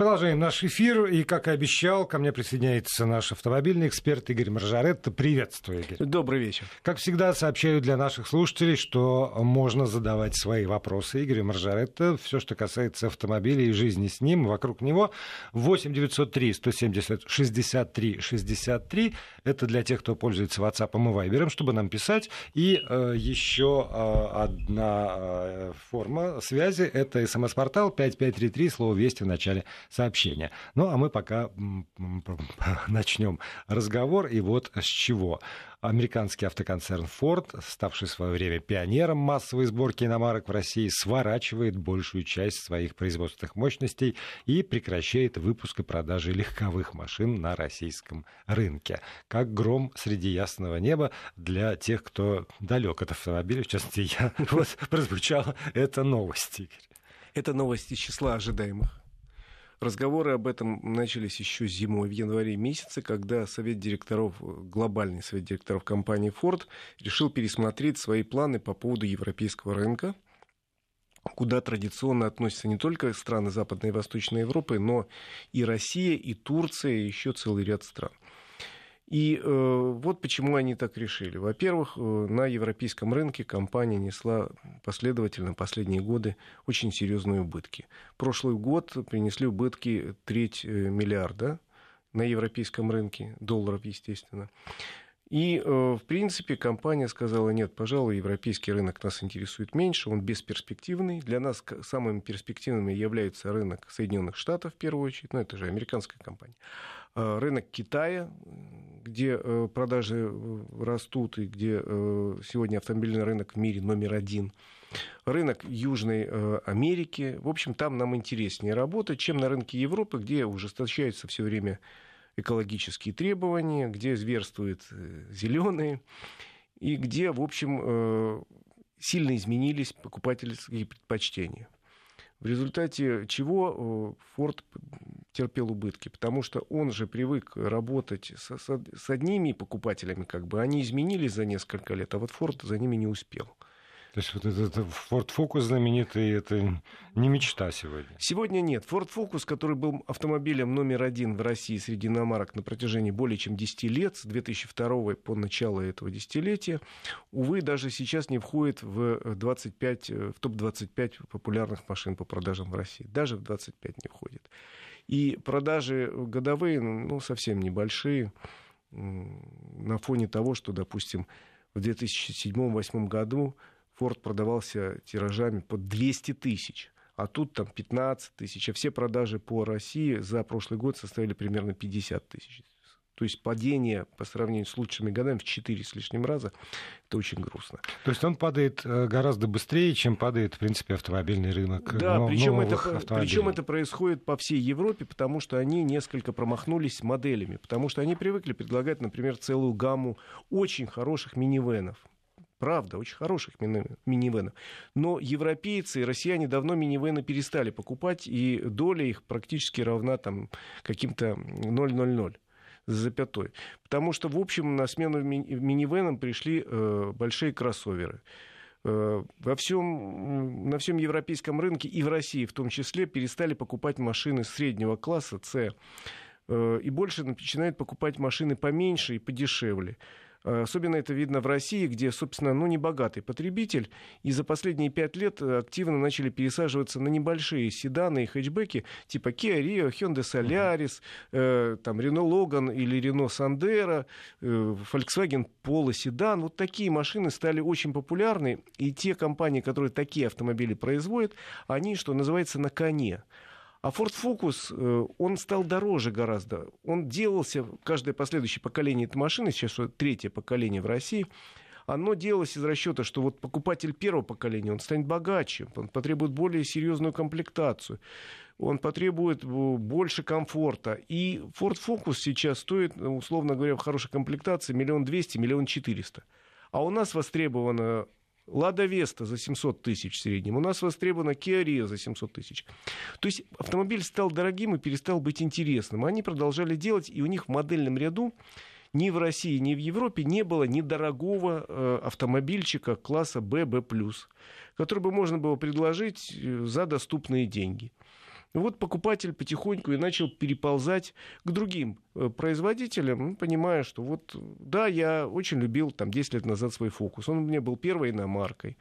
Продолжаем наш эфир. И, как и обещал, ко мне присоединяется наш автомобильный эксперт Игорь Маржаретто. Приветствую, Игорь. Добрый вечер. Как всегда, сообщаю для наших слушателей, что можно задавать свои вопросы Игорю Маржаретто. Все, что касается автомобиля и жизни с ним, вокруг него. 8 903 170 63 63. Это для тех, кто пользуется WhatsApp и Viber, чтобы нам писать. И э, еще э, одна э, форма связи. Это смс-портал 5533, слово «Вести» в начале сообщения. Ну, а мы пока начнем разговор. И вот с чего. Американский автоконцерн Ford, ставший в свое время пионером массовой сборки иномарок в России, сворачивает большую часть своих производственных мощностей и прекращает выпуск и продажи легковых машин на российском рынке. Как гром среди ясного неба для тех, кто далек от автомобиля. В частности, я вот прозвучала эта новость. Это новость из числа ожидаемых. Разговоры об этом начались еще зимой, в январе месяце, когда совет директоров, глобальный совет директоров компании Ford решил пересмотреть свои планы по поводу европейского рынка, куда традиционно относятся не только страны Западной и Восточной Европы, но и Россия, и Турция, и еще целый ряд стран. И э, вот почему они так решили. Во-первых, э, на европейском рынке компания несла последовательно последние годы очень серьезные убытки. Прошлый год принесли убытки треть э, миллиарда на европейском рынке, долларов, естественно. И, в принципе, компания сказала, нет, пожалуй, европейский рынок нас интересует меньше, он бесперспективный. Для нас самыми перспективными является рынок Соединенных Штатов, в первую очередь, ну, это же американская компания. Э, рынок Китая, где э, продажи э, растут и где сегодня автомобильный рынок в мире номер один. Рынок Южной Америки. В общем, там нам интереснее работать, чем на рынке Европы, где ужесточаются все время экологические требования, где зверствуют зеленые, и где, в общем, сильно изменились покупательские предпочтения. В результате чего Форд терпел убытки, потому что он же привык работать с, с, с одними покупателями, как бы они изменились за несколько лет, а вот Форд за ними не успел. То есть вот этот Ford Focus знаменитый, это не мечта сегодня? Сегодня нет. Ford Focus, который был автомобилем номер один в России среди иномарок на протяжении более чем 10 лет, с 2002 по начало этого десятилетия, увы, даже сейчас не входит в, 25, в топ-25 популярных машин по продажам в России. Даже в 25 не входит. И продажи годовые, ну, совсем небольшие на фоне того, что, допустим, в 2007-2008 году Форд продавался тиражами по 200 тысяч, а тут там 15 тысяч, а все продажи по России за прошлый год составили примерно 50 тысяч. То есть падение по сравнению с лучшими годами в 4 с лишним раза, это очень грустно. То есть он падает э, гораздо быстрее, чем падает, в принципе, автомобильный рынок. Да, причем это, причем это происходит по всей Европе, потому что они несколько промахнулись моделями, потому что они привыкли предлагать, например, целую гамму очень хороших минивенов Правда, очень хороших минивенов. Но европейцы и россияне давно минивены перестали покупать, и доля их практически равна там каким-то 0,00 с запятой. Потому что, в общем, на смену минивенам пришли э, большие кроссоверы э, во всем, на всем европейском рынке и в России в том числе перестали покупать машины среднего класса С э, и больше начинают покупать машины поменьше и подешевле. Э, особенно это видно в России, где, собственно, ну, небогатый потребитель, и за последние пять лет э, активно начали пересаживаться на небольшие седаны и хэтчбеки типа Kia Rio, Hyundai Solaris, э, там, Renault Logan или Renault Sandero, э, Volkswagen Polo седан. Вот такие машины стали очень популярны, и те компании, которые такие автомобили производят, они, что называется, на коне. А Ford Focus, э, он стал дороже гораздо. Он делался, каждое последующее поколение этой машины, сейчас третье поколение в России, оно делалось из расчета, что вот покупатель первого поколения, он станет богаче, он потребует более серьезную комплектацию, он потребует э, больше комфорта. И Ford Focus сейчас стоит, условно говоря, в хорошей комплектации миллион двести, миллион четыреста. А у нас востребовано Лада Веста за 700 тысяч в среднем. У нас востребована Kia Rio за 700 тысяч. То есть автомобиль стал дорогим и перестал быть интересным. Они продолжали делать, и у них в модельном ряду ни в России, ни в Европе не было недорогого э, автомобильчика класса B, B+, который бы можно было предложить э, за доступные деньги. Вот покупатель потихоньку и начал переползать к другим э, производителям, ну, понимая, что вот, да, я очень любил там 10 лет назад свой фокус. Он у меня был первой иномаркой.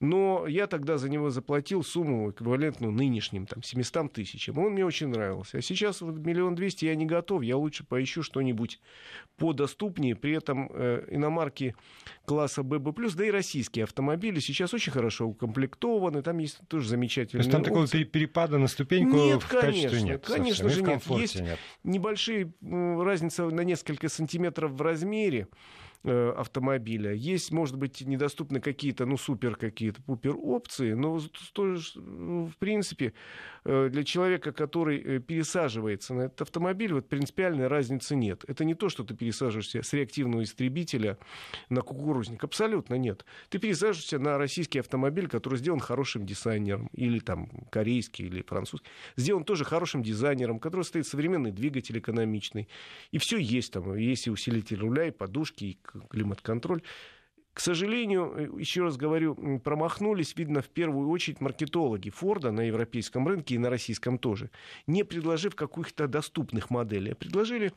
Но я тогда за него заплатил сумму эквивалентную нынешним, там, 700 тысячам. Он мне очень нравился. А сейчас вот миллион двести я не готов, я лучше поищу что-нибудь подоступнее. При этом э, иномарки класса ББ+, да и российские автомобили сейчас очень хорошо укомплектованы, там есть тоже замечательные То есть там опции. такого перепада на ступеньку нет, в конечно, качестве нет? Конечно же нет. Есть нет. небольшие разница на несколько сантиметров в размере. Э, автомобиля. Есть, может быть, недоступны какие-то, ну, супер какие-то пупер опции, но ну, в принципе, э, для человека, который э, пересаживается на этот автомобиль, вот принципиальной разницы нет. Это не то, что ты пересаживаешься с реактивного истребителя на кукурузник. Абсолютно нет. Ты пересаживаешься на российский автомобиль, который сделан хорошим дизайнером, или там корейский, или французский. Сделан тоже хорошим дизайнером, который стоит современный двигатель экономичный. И все есть там. Есть и усилитель руля, и подушки, и климат-контроль. К сожалению, э, еще раз говорю, промахнулись, видно, в первую очередь маркетологи Форда на европейском рынке и на российском тоже, не предложив каких-то доступных моделей, а предложили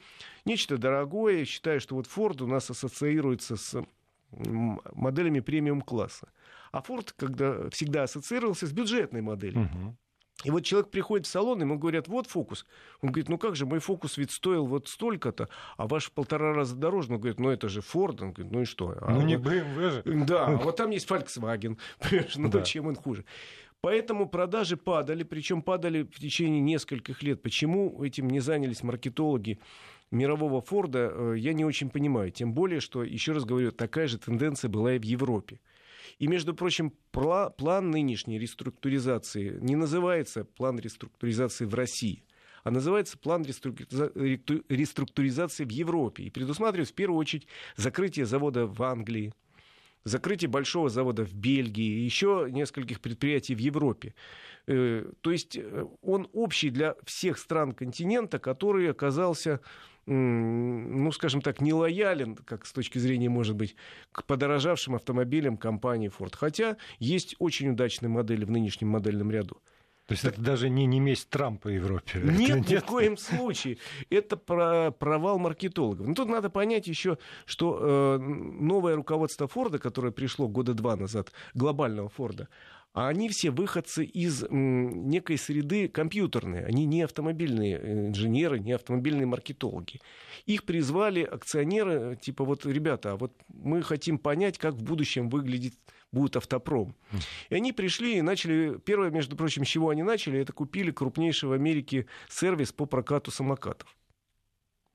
нечто дорогое, считая, что вот Форд у нас ассоциируется с моделями премиум-класса. А Форд когда всегда ассоциировался с бюджетной моделью. Угу. И вот человек приходит в салон, ему говорят, вот фокус. Он говорит, ну как же, мой фокус ведь стоил вот столько-то, а ваш в полтора раза дороже. Он говорит, ну это же Форд. Он говорит, ну и что? А ну вот... не BMW же. Да, а вот там есть Volkswagen. ну да. чем он хуже? Поэтому продажи падали, причем падали в течение нескольких лет. Почему этим не занялись маркетологи мирового Форда, э, я не очень понимаю. Тем более, что, еще раз говорю, такая же тенденция была и в Европе. И, между прочим, план нынешней реструктуризации не называется план реструктуризации в России, а называется план реструктуризации в Европе. И предусматривает в первую очередь закрытие завода в Англии, закрытие большого завода в Бельгии и еще нескольких предприятий в Европе. Э, то есть э, он общий для всех стран континента, который оказался ну, скажем так, не лоялен, как с точки зрения, может быть, к подорожавшим автомобилям компании Ford. Хотя есть очень удачные модели в нынешнем модельном ряду. То есть это даже не, не месть Трампа Европе? Нет, ни в коем случае. Это про провал маркетологов. Но тут надо понять еще, что э, новое руководство Форда, которое пришло года два назад, глобального Форда, а они все выходцы из некой среды компьютерной. Они не автомобильные э, инженеры, не автомобильные маркетологи. Их призвали акционеры, типа вот, ребята, а вот мы хотим понять, как в будущем выглядит будет автопром. И они пришли и начали, первое, между прочим, с чего они начали, это купили крупнейший в Америке сервис по прокату самокатов.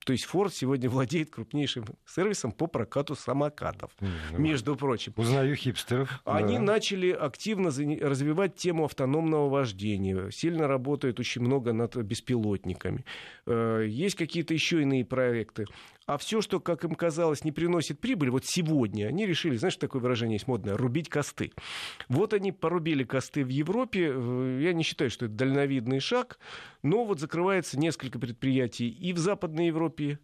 То есть Ford сегодня владеет крупнейшим сервисом по прокату самокатов, mm, между прочим. Узнаю хипстеров. Они да. начали активно развивать тему автономного вождения. Сильно работают очень много над беспилотниками. Э, есть какие-то еще иные проекты а все, что, как им казалось, не приносит прибыль, вот сегодня они решили, знаешь, такое выражение есть модное, рубить косты. Вот они порубили косты в Европе. Я не считаю, что это дальновидный шаг, но вот закрывается несколько предприятий и в Западной Европе,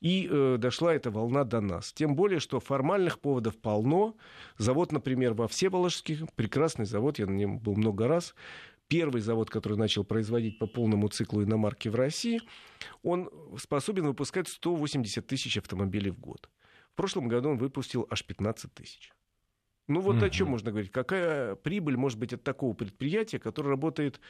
и э, дошла эта волна до нас. Тем более, что формальных поводов полно. Завод, например, во Всеволожске, прекрасный завод, я на нем был много раз, первый завод, который начал производить по полному циклу иномарки в России, он способен выпускать 180 тысяч автомобилей в год. В прошлом году он выпустил аж 15 тысяч. Ну вот mm о чем можно говорить? Какая прибыль может быть от такого предприятия, которое работает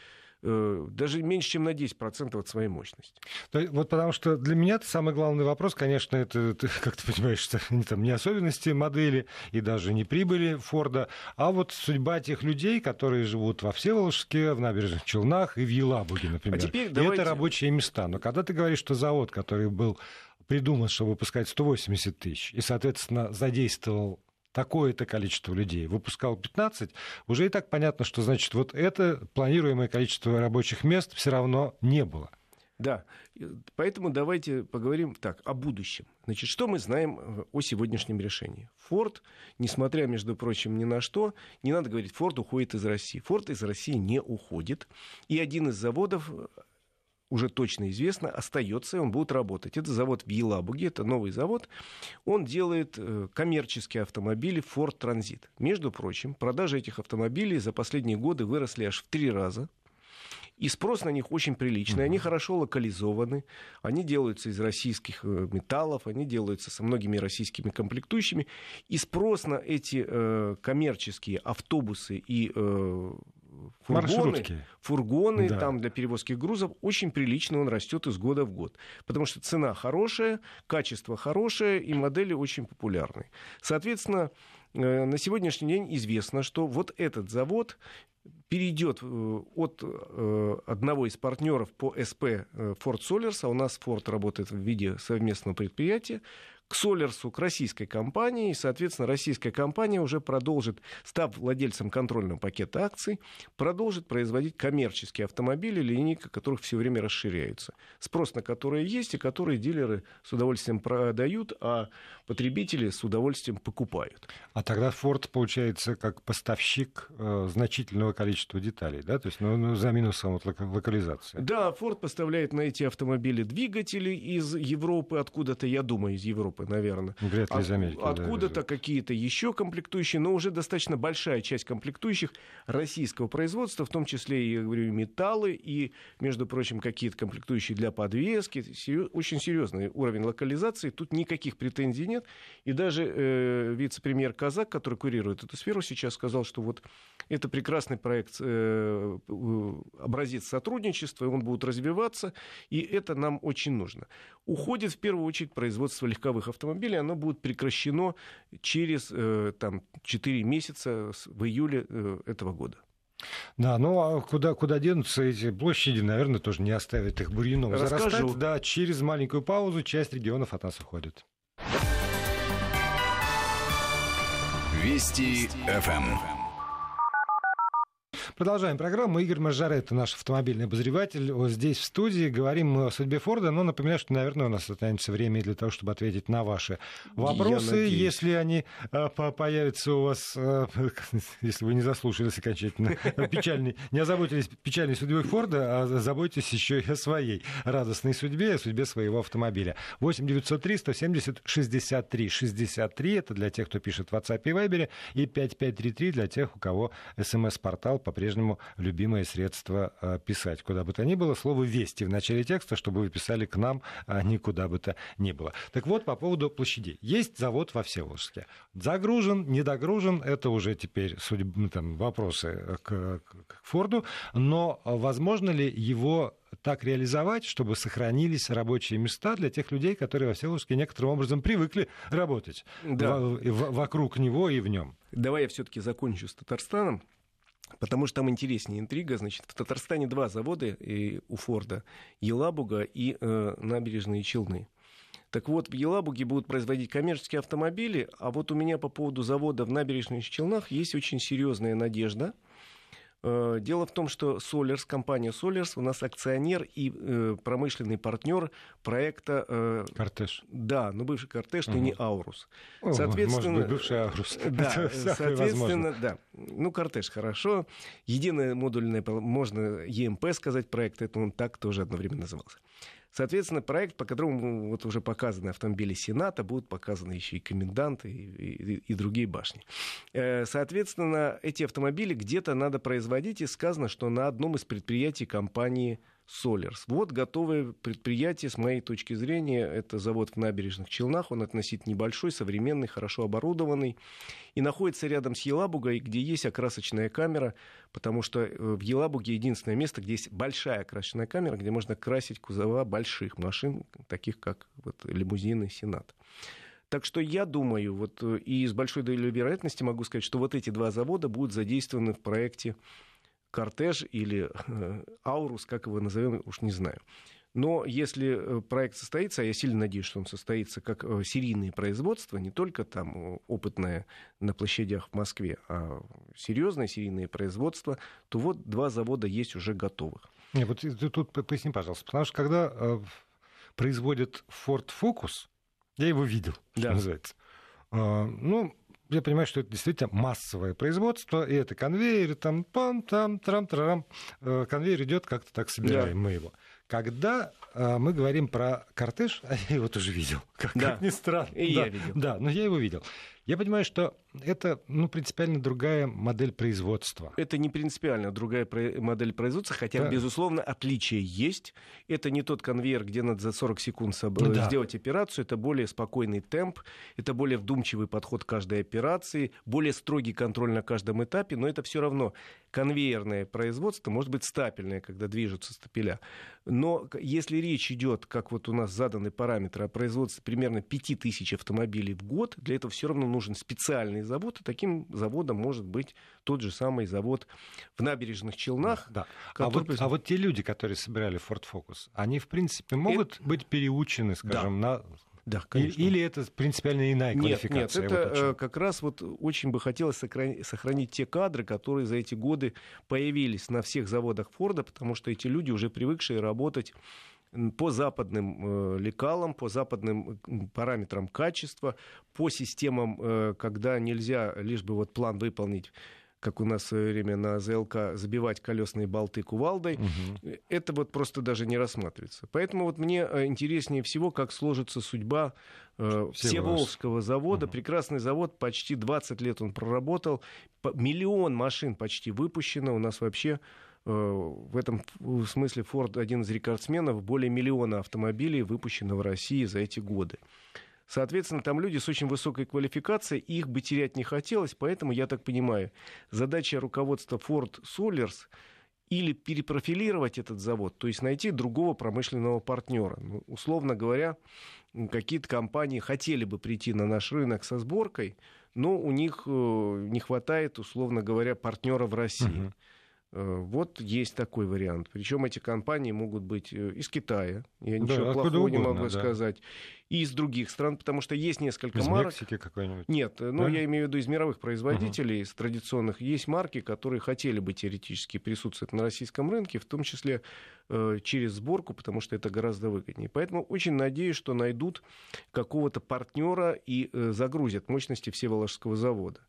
даже меньше, чем на 10% от своей мощности. Вот потому что для меня самый главный вопрос, конечно, это, как ты понимаешь, это не, там, не особенности модели и даже не прибыли Форда, а вот судьба тех людей, которые живут во Всеволожске, в набережных Челнах и в Елабуге, например. А теперь давайте... И это рабочие места. Но когда ты говоришь, что завод, который был придуман, чтобы выпускать 180 тысяч, и, соответственно, задействовал такое-то количество людей, выпускал 15, уже и так понятно, что значит вот это планируемое количество рабочих мест все равно не было. Да, поэтому давайте поговорим так о будущем. Значит, что мы знаем э, о сегодняшнем решении? Форд, несмотря, между прочим, ни на что, не надо говорить, Форд уходит из России. Форд из России не уходит. И один из заводов уже точно известно, остается, и он будет работать. Это завод в Елабуге, это новый завод. Он делает э, коммерческие автомобили Ford Transit. Между прочим, продажи этих автомобилей за последние годы выросли аж в три раза. И спрос на них очень приличный. Они хорошо локализованы. Они делаются из российских э, металлов, они делаются со многими российскими комплектующими. И спрос на эти э, коммерческие автобусы и э, фургоны, фургоны да. там для перевозки грузов очень прилично он растет из года в год. Потому что цена хорошая, качество хорошее и модели очень популярны. Соответственно, э, на сегодняшний день известно, что вот этот завод перейдет э, от э, одного из партнеров по СП Ford Solers, а у нас Ford работает в виде совместного предприятия, к Солерсу, к российской компании. И, соответственно, российская компания уже продолжит, став владельцем контрольного пакета акций, продолжит производить коммерческие автомобили, линейка которых все время расширяется. Спрос на которые есть и которые дилеры с удовольствием продают, а потребители с удовольствием покупают. А тогда Ford получается как поставщик э, значительного количества деталей, да? То есть ну, ну, за минусом вот, локализации. Да, Ford поставляет на эти автомобили двигатели из Европы, откуда-то, я думаю, из Европы Европы, наверное. Вряд ли из Америки. Откуда-то да, какие-то еще комплектующие, но уже достаточно большая часть комплектующих российского производства, в том числе, я говорю, металлы и, между прочим, какие-то комплектующие для подвески. Очень серьезный уровень локализации. Тут никаких претензий нет. И даже э, вице-премьер Казак, который курирует эту сферу, сейчас сказал, что вот это прекрасный проект, э, образец сотрудничества, и он будет развиваться, и это нам очень нужно. Уходит в первую очередь производство легковых автомобилей, оно будет прекращено через э, там, 4 месяца в июле э, этого года. Да, ну а куда, куда денутся эти площади, наверное, тоже не оставят их бурьяном Расскажу. зарастать. Да, через маленькую паузу часть регионов от нас уходит. Вести ФМ. Продолжаем программу. Игорь Маржарет, наш автомобильный обозреватель. Вот здесь, в студии, говорим мы о судьбе Форда, но напоминаю, что, наверное, у нас останется время для того, чтобы ответить на ваши вопросы, если они а, появятся у вас, а, если вы не заслушались окончательно печальный, не озаботились печальной судьбой Форда, а заботитесь еще и о своей радостной судьбе, о судьбе своего автомобиля. 8 903 170 63 63, это для тех, кто пишет в WhatsApp и Viber, и 5533 для тех, у кого смс-портал по по-прежнему любимое средство э, писать. Куда бы то ни было, слово «вести» в начале текста, чтобы вы писали к нам, а не куда бы то ни было. Так вот, по поводу площадей. Есть завод во Всеволожске. Загружен, недогружен, это уже теперь судьб, ну, там, вопросы к, к Форду, но возможно ли его так реализовать, чтобы сохранились рабочие места для тех людей, которые во Всеволожске некоторым образом привыкли работать да. в, в, вокруг него и в нем. Давай я все-таки закончу с Татарстаном. Потому что там интереснее интрига. Значит, в Татарстане два завода и у Форда. Елабуга и э, набережные Челны. Так вот, в Елабуге будут производить коммерческие автомобили, а вот у меня по поводу завода в набережных Челнах есть очень серьезная надежда – Э, дело в том, что Solers, компания Solers у нас акционер и э, промышленный партнер проекта... Э, Кортеж. Да, но бывший Кортеж, угу. но не Аурус. Соответственно, может быть, бывший Аурус. Да, соответственно, да. Ну, Кортеж хорошо. Единое модульное, можно ЕМП сказать, проект, это он так тоже одновременно назывался. Соответственно, проект, по которому вот уже показаны автомобили Сената, будут показаны еще и коменданты, и, и, и другие башни. Э, соответственно, эти автомобили где-то надо производить, и сказано, что на одном из предприятий компании Solers. Вот готовое предприятие, с моей точки зрения, это завод в набережных Челнах, он относительно небольшой, современный, хорошо оборудованный, и находится рядом с Елабугой, где есть окрасочная камера, потому что э, в Елабуге единственное место, где есть большая окрасочная камера, где можно красить кузова больших машин, таких как вот, лимузины Сенат. Так что я думаю, вот, э, и с большой долей вероятности могу сказать, что вот эти два завода будут задействованы в проекте кортеж или э, аурус, как его назовем, уж не знаю. Но если э, проект состоится, а я сильно надеюсь, что он состоится как э, серийное производство, не только там опытное на площадях в Москве, а серьезное серийное производство, то вот два завода есть уже готовых. Не, вот тут поясни, пожалуйста, потому что когда э, производят Ford Focus, я его видел, да. что называется. Э, ну, я понимаю, что это действительно массовое производство, и это конвейер, там, пам, там, трам, трам, э, конвейер идет как-то так собираем да. мы его. Когда э, мы говорим про кортеж, я его тоже видел, как, да. как ни странно. И да, я видел. Да, но я его видел. Я понимаю, что это ну, принципиально другая модель производства. Это не принципиально другая модель производства, хотя, да. безусловно, отличие есть. Это не тот конвейер, где надо за 40 секунд да. сделать операцию. Это более спокойный темп, это более вдумчивый подход к каждой операции, более строгий контроль на каждом этапе, но это все равно конвейерное производство, может быть стапельное, когда движутся стапеля. Но если речь идет, как вот у нас заданы параметры, о производстве примерно 5000 автомобилей в год, для этого все равно нужен специальный завод, и таким заводом может быть тот же самый завод в набережных Челнах. Да. А, вот, а вот те люди, которые собирали Ford Focus, они, в принципе, могут это... быть переучены, скажем, да. на да, конечно. Или это принципиально иная нет, квалификация? Нет, это вот как раз вот очень бы хотелось сохранить, сохранить те кадры, которые за эти годы появились на всех заводах Форда, потому что эти люди уже привыкшие работать по западным э, лекалам, по западным параметрам качества, по системам, э, когда нельзя лишь бы вот план выполнить как у нас в свое время на ЗЛК, забивать колесные болты кувалдой, угу. это вот просто даже не рассматривается. Поэтому вот мне э, интереснее всего, как сложится судьба э, Всеволжского завода. Угу. Прекрасный завод, почти 20 лет он проработал, миллион машин почти выпущено. У нас вообще э, в этом смысле Ford один из рекордсменов. Более миллиона автомобилей выпущено в России за эти годы. Соответственно, там люди с очень высокой квалификацией, их бы терять не хотелось, поэтому, я так понимаю, задача руководства Ford Solers или перепрофилировать этот завод, то есть найти другого промышленного партнера. Ну, условно говоря, какие-то компании хотели бы прийти на наш рынок со сборкой, но у них э, не хватает, условно говоря, партнера в России. Uh-huh. Э, вот есть такой вариант. Причем эти компании могут быть э, из Китая, я ничего да, плохого угодно, не могу да. сказать, и из других стран, потому что есть несколько из марок. Мексики какой-нибудь? Нет, ну да? я имею в виду из мировых производителей, uh-huh. из традиционных. Есть марки, которые хотели бы теоретически присутствовать на российском рынке, в том числе э, через сборку, потому что это гораздо выгоднее. Поэтому очень надеюсь, что найдут какого-то партнера и э, загрузят мощности Всеволожского завода.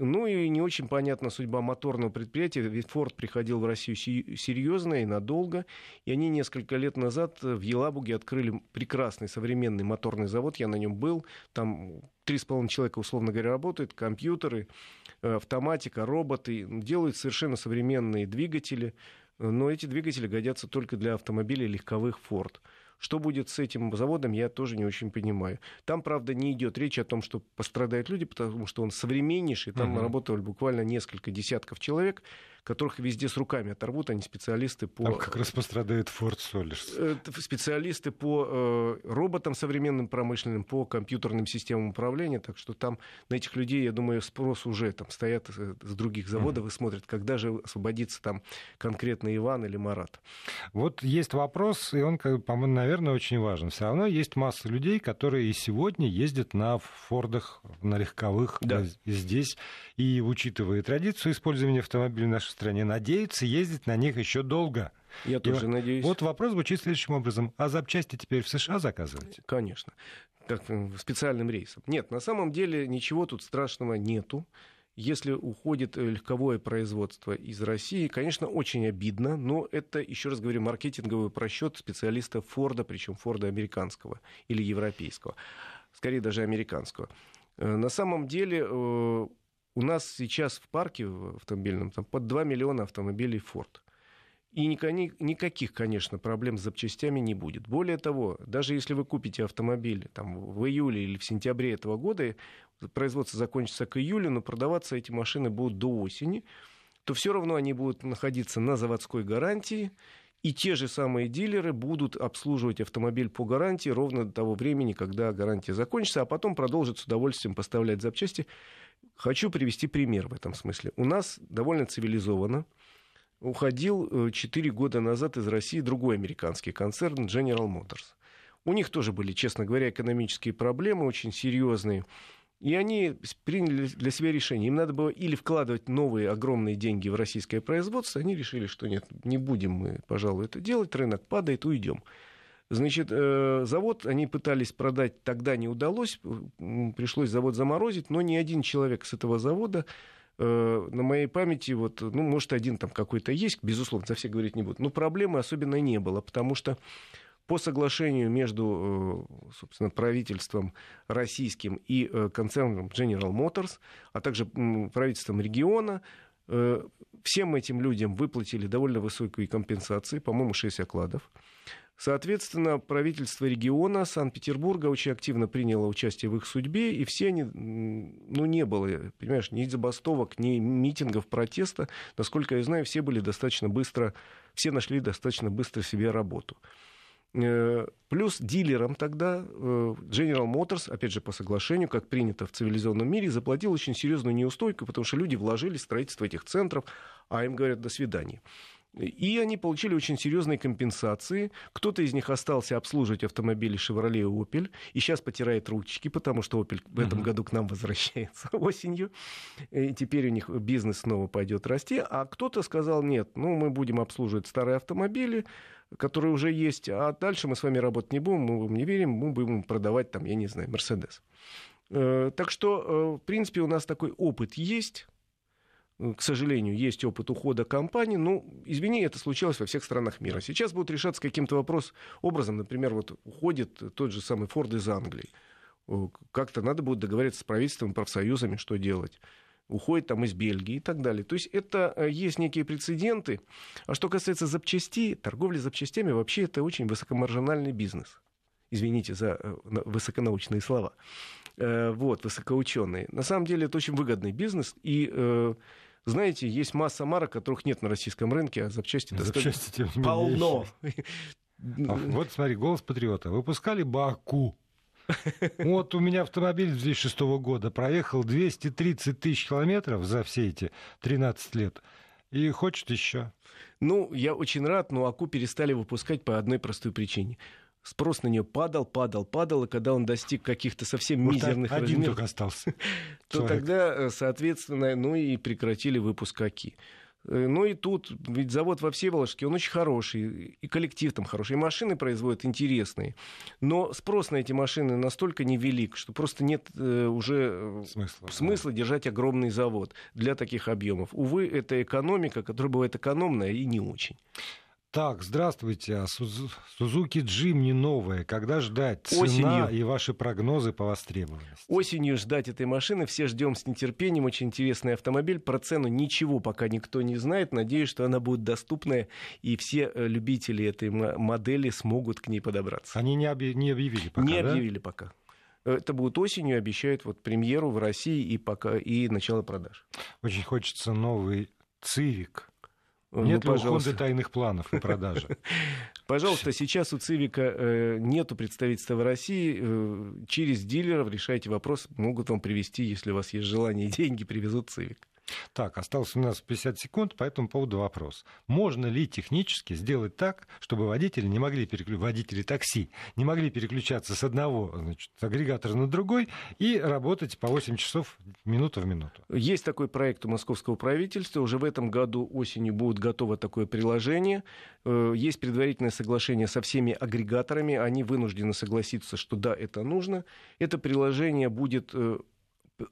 Ну и не очень понятна судьба моторного предприятия. Ведь Форд приходил в Россию серьезно и надолго. И они несколько лет назад в Елабуге открыли прекрасный современный моторный завод. Я на нем был. Там три с половиной человека, условно говоря, работают. Компьютеры, э, автоматика, роботы. Делают совершенно современные двигатели. Но эти двигатели годятся только для автомобилей легковых Ford. Что будет с этим заводом, я тоже не очень понимаю. Там, правда, не идет речь о том, что пострадают люди, потому что он современнейший. Там угу. работали буквально несколько десятков человек которых везде с руками оторвут, они специалисты по... Там как раз пострадает Ford Solers. Э, специалисты по э, роботам современным промышленным, по компьютерным системам управления, так что там на этих людей, я думаю, спрос уже там стоят э, с других заводов mm-hmm. и смотрят, когда же освободится там конкретно Иван или Марат. Вот есть вопрос, и он, по-моему, наверное, очень важен. Все равно есть масса людей, которые и сегодня ездят на Фордах, на легковых да. здесь, и учитывая традицию использования автомобилей в нашей стране, надеются ездить на них еще долго. Я тоже и надеюсь. Вот вопрос звучит следующим образом. А запчасти теперь в США заказываете? Конечно. Так, э, специальным рейсом. Нет, на самом деле ничего тут страшного нету. Если уходит э, легковое производство из России, конечно, очень обидно, но это, еще раз говорю, маркетинговый просчет специалиста Форда, причем Форда американского или европейского, скорее даже американского. Э, на самом деле у нас сейчас в парке автомобильном там под 2 миллиона автомобилей Ford. И никаких, конечно, проблем с запчастями не будет. Более того, даже если вы купите автомобиль там, в июле или в сентябре этого года, производство закончится к июлю, но продаваться эти машины будут до осени, то все равно они будут находиться на заводской гарантии, и те же самые дилеры будут обслуживать автомобиль по гарантии ровно до того времени, когда гарантия закончится, а потом продолжат с удовольствием поставлять запчасти Хочу привести пример в этом смысле. У нас довольно цивилизованно уходил 4 э, года назад из России другой американский концерн General Motors. У них тоже были, честно говоря, экономические проблемы очень серьезные. И они приняли для себя решение. Им надо было или вкладывать новые огромные деньги в российское производство. Они решили, что нет, не будем мы, пожалуй, это делать. Рынок падает, уйдем. Значит, э, завод они пытались продать, тогда не удалось, пришлось завод заморозить, но ни один человек с этого завода э, на моей памяти, вот, ну, может, один там какой-то есть, безусловно, за все говорить не буду, но проблемы особенно не было, потому что по соглашению между, э, собственно, правительством российским и э, концерном General Motors, а также правительством региона, э, всем этим людям выплатили довольно высокие компенсации, по-моему, 6 окладов. Соответственно, правительство региона Санкт-Петербурга очень активно приняло участие в их судьбе, и все они, ну, не было, понимаешь, ни забастовок, ни митингов, протеста. Насколько я знаю, все были достаточно быстро, все нашли достаточно быстро себе работу. Э, плюс дилерам тогда э, General Motors, опять же по соглашению, как принято в цивилизованном мире, заплатил очень серьезную неустойку, потому что люди вложили в строительство этих центров, а им говорят «до свидания». И они получили очень серьезные компенсации. Кто-то из них остался обслуживать автомобили Chevrolet и Opel. И сейчас потирает ручки, потому что Opel в этом uh-huh. году к нам возвращается осенью. И теперь у них бизнес снова пойдет расти. А кто-то сказал, нет, ну мы будем обслуживать старые автомобили, которые уже есть, а дальше мы с вами работать не будем, мы вам не верим, мы будем продавать там, я не знаю, Мерседес. Э, так что, э, в принципе, у нас такой опыт есть к сожалению, есть опыт ухода компании. Ну, извини, это случалось во всех странах мира. Сейчас будут решаться каким-то вопрос образом. Например, вот уходит тот же самый Форд из Англии. Как-то надо будет договориться с правительством, профсоюзами, что делать уходит там из Бельгии и так далее. То есть это э, есть некие прецеденты. А что касается запчастей, торговля запчастями вообще это очень высокомаржинальный бизнес. Извините за э, высоконаучные слова. Э, вот, высокоученые. На самом деле это очень выгодный бизнес. И знаете, есть масса марок, которых нет на российском рынке, а запчасти, запчасти достаточно полно. А, вот смотри, голос патриота. Выпускали Баку. Вот у меня автомобиль 2006 года проехал 230 тысяч километров за все эти 13 лет. И хочет еще. Ну, я очень рад, но Аку перестали выпускать по одной простой причине спрос на нее падал, падал, падал, и когда он достиг каких-то совсем вот мизерных один размеров, только остался. то тогда, э, соответственно, ну и прекратили выпуск АКИ. Э, ну и тут, ведь завод во Всеволожске, он очень хороший, и коллектив там хороший, и машины производят интересные. Но спрос на эти машины настолько невелик, что просто нет э, уже смысла, смысла да. держать огромный завод для таких объемов. Увы, это экономика, которая бывает экономная и не очень. Так, здравствуйте. А Сузуки Джим не новая. Когда ждать? Цена Осенью. и ваши прогнозы по востребованности. Осенью ждать этой машины. Все ждем с нетерпением. Очень интересный автомобиль. Про цену ничего пока никто не знает. Надеюсь, что она будет доступная, и все э, любители этой модели смогут к ней подобраться. Они не, объ... не объявили пока, Не да? объявили пока. Это будет осенью, обещают вот премьеру в России и пока и начало продаж. Очень хочется новый Цивик Нет ну, ли у Honda тайных планов на продаже? Пожалуйста, сейчас у Цивика э, нету представительства в России. Э, через дилеров решайте вопрос. Могут вам привезти, если у вас есть желание и деньги, привезут Цивик. Так, осталось у нас 50 секунд, по этому поводу вопрос. Можно ли технически сделать так, чтобы водители не могли переключаться, водители такси не могли переключаться с одного значит, агрегатора на другой и работать по 8 часов минута в минуту? Есть такой проект у московского правительства. Уже в этом году осенью будет готово такое приложение. Э, есть предварительное соглашение со всеми агрегаторами. Они вынуждены согласиться, что да, это нужно. Это приложение будет э,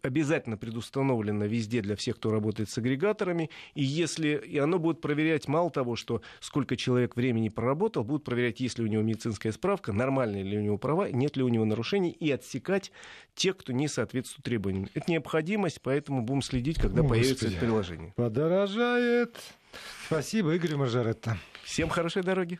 обязательно предустановлено везде для всех, кто работает с агрегаторами. И если и оно будет проверять мало того, что сколько человек времени проработал, будет проверять, есть ли у него медицинская справка, нормальные ли у него права, нет ли у него нарушений, и отсекать тех, кто не соответствует требованиям. Это необходимость, поэтому будем следить, когда О, появится Господи. это приложение. Подорожает. Спасибо, Игорь Мажоретто. Всем хорошей дороги.